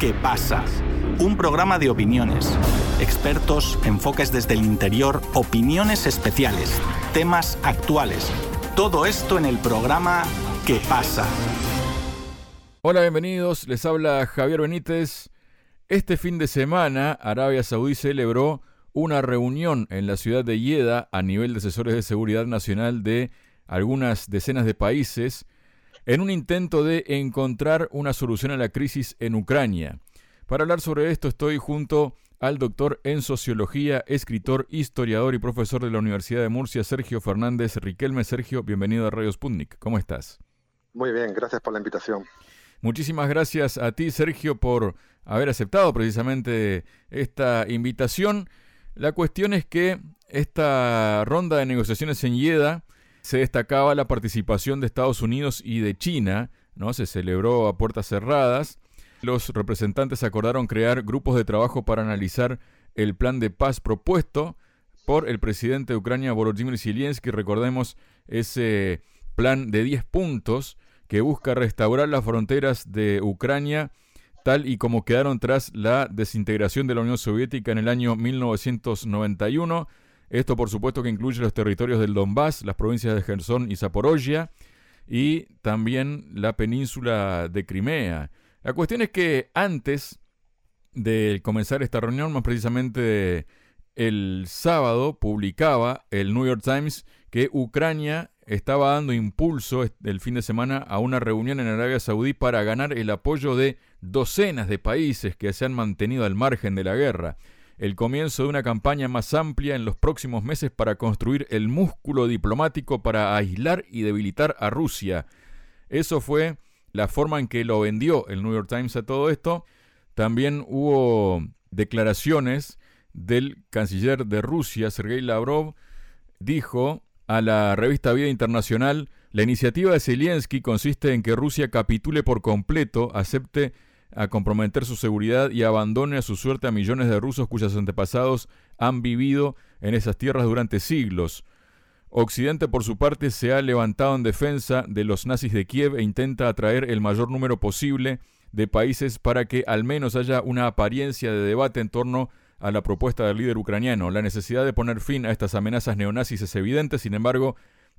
¿Qué pasa? Un programa de opiniones, expertos, enfoques desde el interior, opiniones especiales, temas actuales. Todo esto en el programa ¿Qué pasa? Hola, bienvenidos. Les habla Javier Benítez. Este fin de semana, Arabia Saudí celebró una reunión en la ciudad de Yeda a nivel de asesores de seguridad nacional de algunas decenas de países en un intento de encontrar una solución a la crisis en Ucrania. Para hablar sobre esto estoy junto al doctor en sociología, escritor, historiador y profesor de la Universidad de Murcia, Sergio Fernández Riquelme. Sergio, bienvenido a Radio Sputnik. ¿Cómo estás? Muy bien, gracias por la invitación. Muchísimas gracias a ti, Sergio, por haber aceptado precisamente esta invitación. La cuestión es que esta ronda de negociaciones en Yeda se destacaba la participación de Estados Unidos y de China, ¿no? Se celebró a puertas cerradas. Los representantes acordaron crear grupos de trabajo para analizar el plan de paz propuesto por el presidente de Ucrania, Volodymyr Zelensky. Recordemos ese plan de 10 puntos que busca restaurar las fronteras de Ucrania tal y como quedaron tras la desintegración de la Unión Soviética en el año 1991 esto por supuesto que incluye los territorios del Donbass, las provincias de Gerson y Zaporozhia y también la península de Crimea. La cuestión es que antes de comenzar esta reunión, más precisamente el sábado, publicaba el New York Times que Ucrania estaba dando impulso el fin de semana a una reunión en Arabia Saudí para ganar el apoyo de docenas de países que se han mantenido al margen de la guerra el comienzo de una campaña más amplia en los próximos meses para construir el músculo diplomático para aislar y debilitar a Rusia. Eso fue la forma en que lo vendió el New York Times a todo esto. También hubo declaraciones del canciller de Rusia, Sergei Lavrov, dijo a la revista Vida Internacional, la iniciativa de Zelensky consiste en que Rusia capitule por completo, acepte a comprometer su seguridad y abandone a su suerte a millones de rusos cuyos antepasados han vivido en esas tierras durante siglos. Occidente, por su parte, se ha levantado en defensa de los nazis de Kiev e intenta atraer el mayor número posible de países para que al menos haya una apariencia de debate en torno a la propuesta del líder ucraniano. La necesidad de poner fin a estas amenazas neonazis es evidente, sin embargo,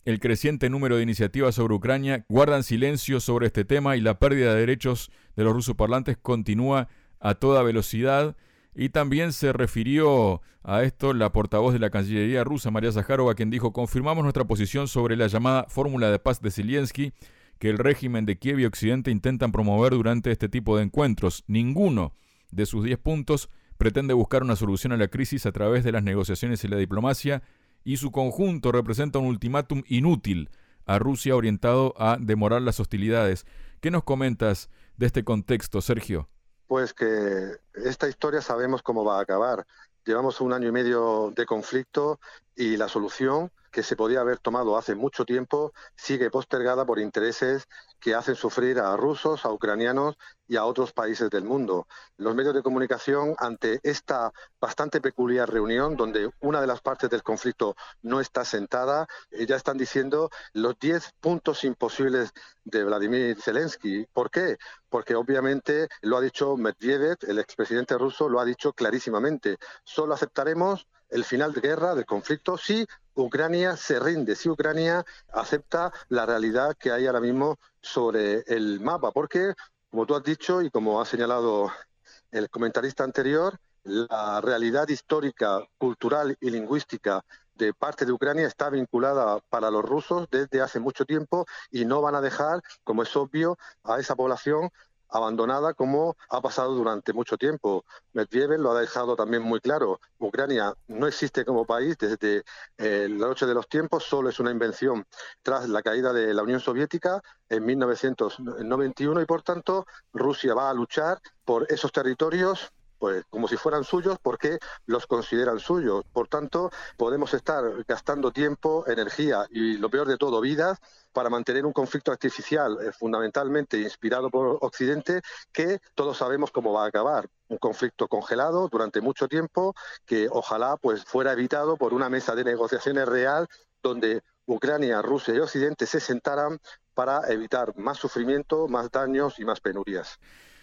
el creciente número de iniciativas sobre Ucrania guardan silencio sobre este tema y la pérdida de derechos de los rusoparlantes continúa a toda velocidad. Y también se refirió a esto la portavoz de la Cancillería rusa, María Zaharova, quien dijo, confirmamos nuestra posición sobre la llamada fórmula de paz de Zelensky que el régimen de Kiev y Occidente intentan promover durante este tipo de encuentros. Ninguno de sus diez puntos pretende buscar una solución a la crisis a través de las negociaciones y la diplomacia, y su conjunto representa un ultimátum inútil a Rusia orientado a demorar las hostilidades. ¿Qué nos comentas de este contexto, Sergio? Pues que esta historia sabemos cómo va a acabar. Llevamos un año y medio de conflicto y la solución que se podía haber tomado hace mucho tiempo sigue postergada por intereses que hacen sufrir a rusos, a ucranianos y a otros países del mundo. Los medios de comunicación, ante esta bastante peculiar reunión, donde una de las partes del conflicto no está sentada, eh, ya están diciendo los 10 puntos imposibles de Vladimir Zelensky. ¿Por qué? Porque obviamente lo ha dicho Medvedev, el expresidente ruso, lo ha dicho clarísimamente. Solo aceptaremos el final de guerra, del conflicto, si Ucrania se rinde, si Ucrania acepta la realidad que hay ahora mismo sobre el mapa, porque, como tú has dicho y como ha señalado el comentarista anterior, la realidad histórica, cultural y lingüística de parte de Ucrania está vinculada para los rusos desde hace mucho tiempo y no van a dejar, como es obvio, a esa población abandonada como ha pasado durante mucho tiempo. Medvedev lo ha dejado también muy claro. Ucrania no existe como país desde eh, la noche de los tiempos, solo es una invención tras la caída de la Unión Soviética en 1991 y por tanto Rusia va a luchar por esos territorios pues como si fueran suyos porque los consideran suyos. Por tanto, podemos estar gastando tiempo, energía y lo peor de todo, vidas para mantener un conflicto artificial eh, fundamentalmente inspirado por Occidente que todos sabemos cómo va a acabar. Un conflicto congelado durante mucho tiempo que ojalá pues fuera evitado por una mesa de negociaciones real donde Ucrania, Rusia y Occidente se sentaran para evitar más sufrimiento, más daños y más penurias.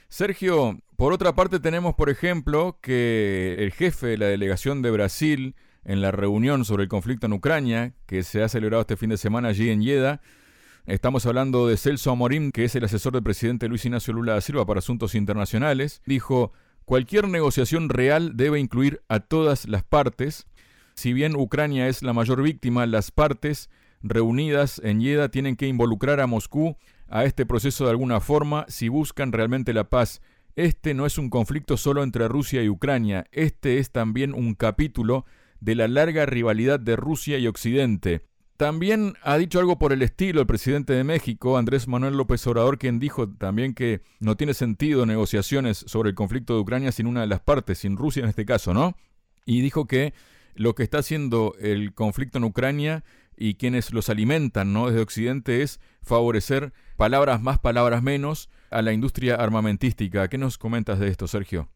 Sergio, Por otra parte, tenemos, por ejemplo, que el jefe de la delegación de Brasil en la reunión sobre el conflicto en Ucrania, que se ha celebrado este fin de semana allí en Yeda, Estamos hablando de Celso Amorim, que es el asesor del presidente Luis Ignacio Lula da Silva para asuntos internacionales. Dijo, cualquier negociación real debe incluir a todas las partes. Si bien Ucrania es la mayor víctima, las partes reunidas en Yeda tienen que involucrar a Moscú a este proceso de alguna forma si buscan realmente la paz. Este no es un conflicto solo entre Rusia y Ucrania, este es también un capítulo de la larga rivalidad de Rusia y Occidente. También ha dicho algo por el estilo el presidente de México, Andrés Manuel López Obrador, quien dijo también que no tiene sentido negociaciones sobre el conflicto de Ucrania sin una de las partes, sin Rusia en este caso, ¿no? Y dijo que lo que está haciendo el conflicto en Ucrania y quienes los alimentan, ¿no? Desde Occidente es favorecer palabras más, palabras menos a la industria armamentística. ¿Qué nos comentas de esto, Sergio?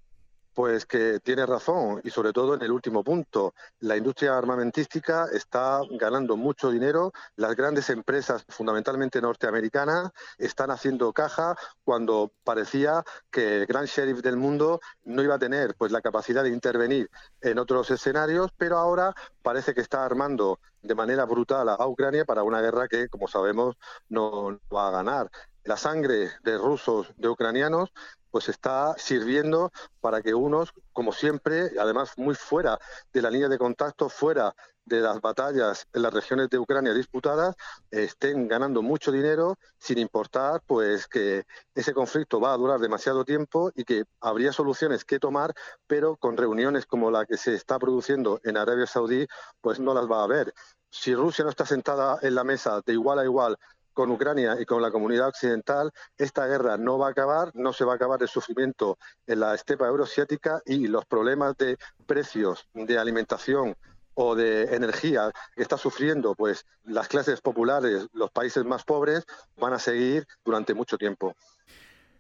Pues que tiene razón y sobre todo en el último punto. La industria armamentística está ganando mucho dinero. Las grandes empresas, fundamentalmente norteamericanas, están haciendo caja cuando parecía que el gran sheriff del mundo no iba a tener pues la capacidad de intervenir en otros escenarios, pero ahora parece que está armando de manera brutal a Ucrania para una guerra que, como sabemos, no va a ganar la sangre de rusos, de ucranianos, pues está sirviendo para que unos, como siempre, además muy fuera de la línea de contacto, fuera de las batallas en las regiones de Ucrania disputadas, estén ganando mucho dinero sin importar pues que ese conflicto va a durar demasiado tiempo y que habría soluciones que tomar, pero con reuniones como la que se está produciendo en Arabia Saudí, pues no las va a haber. Si Rusia no está sentada en la mesa de igual a igual con Ucrania y con la comunidad occidental, esta guerra no va a acabar, no se va a acabar el sufrimiento en la estepa euroasiática y los problemas de precios de alimentación o de energía que está sufriendo pues las clases populares, los países más pobres van a seguir durante mucho tiempo.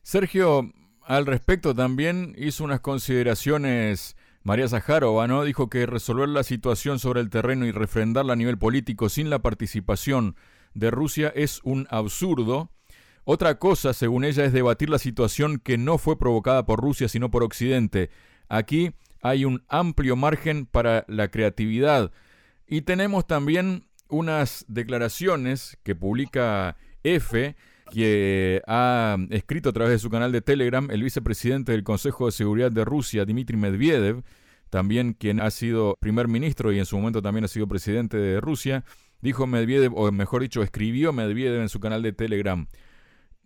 Sergio, al respecto también hizo unas consideraciones María Zaharova, ¿no? Dijo que resolver la situación sobre el terreno y refrendarla a nivel político sin la participación de Rusia es un absurdo. Otra cosa, según ella, es debatir la situación que no fue provocada por Rusia, sino por Occidente. Aquí hay un amplio margen para la creatividad. Y tenemos también unas declaraciones que publica EFE, que ha escrito a través de su canal de Telegram el vicepresidente del Consejo de Seguridad de Rusia, Dmitry Medvedev, también quien ha sido primer ministro y en su momento también ha sido presidente de Rusia, Dijo Medvedev, o mejor dicho, escribió Medvedev en su canal de Telegram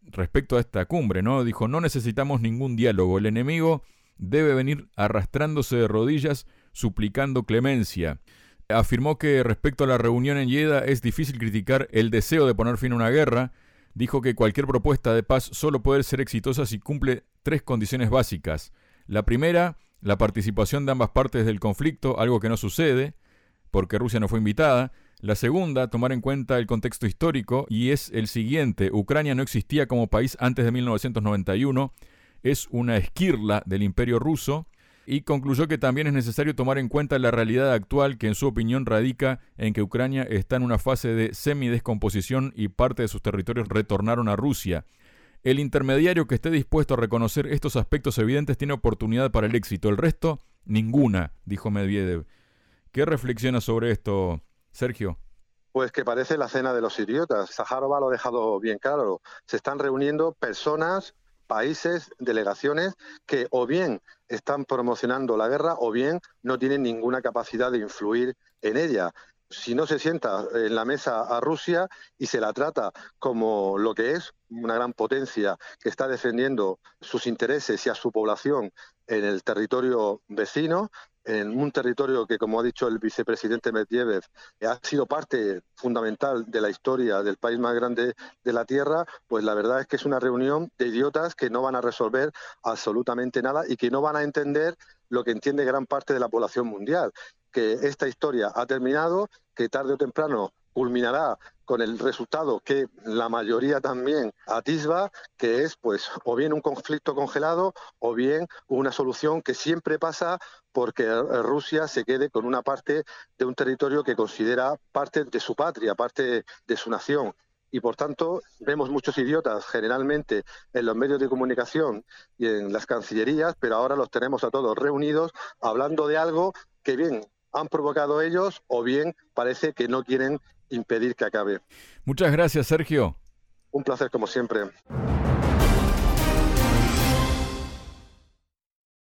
respecto a esta cumbre, ¿no? Dijo, no necesitamos ningún diálogo, el enemigo debe venir arrastrándose de rodillas, suplicando clemencia. Afirmó que respecto a la reunión en Yeda es difícil criticar el deseo de poner fin a una guerra. Dijo que cualquier propuesta de paz solo puede ser exitosa si cumple tres condiciones básicas. La primera, la participación de ambas partes del conflicto, algo que no sucede, porque Rusia no fue invitada. La segunda, tomar en cuenta el contexto histórico, y es el siguiente. Ucrania no existía como país antes de 1991, es una esquirla del imperio ruso, y concluyó que también es necesario tomar en cuenta la realidad actual que en su opinión radica en que Ucrania está en una fase de semidescomposición y parte de sus territorios retornaron a Rusia. El intermediario que esté dispuesto a reconocer estos aspectos evidentes tiene oportunidad para el éxito, el resto, ninguna, dijo Medvedev. ¿Qué reflexiona sobre esto, Sergio. Pues que parece la cena de los idiotas. Saharova lo ha dejado bien claro. Se están reuniendo personas, países, delegaciones que o bien están promocionando la guerra o bien no tienen ninguna capacidad de influir en ella. Si no se sienta en la mesa a Rusia y se la trata como lo que es, una gran potencia que está defendiendo sus intereses y a su población en el territorio vecino, en un territorio que, como ha dicho el vicepresidente Medvedev, ha sido parte fundamental de la historia del país más grande de la Tierra, pues la verdad es que es una reunión de idiotas que no van a resolver absolutamente nada y que no van a entender lo que entiende gran parte de la población mundial, que esta historia ha terminado, que tarde o temprano culminará con el resultado que la mayoría también atisba, que es pues o bien un conflicto congelado o bien una solución que siempre pasa porque Rusia se quede con una parte de un territorio que considera parte de su patria, parte de su nación. y por tanto vemos muchos idiotas generalmente en los medios de comunicación y en las cancillerías, pero ahora los tenemos a todos reunidos hablando de algo que bien han provocado ellos o bien parece que no quieren impedir que acabe. Muchas gracias, Sergio. Un placer como siempre.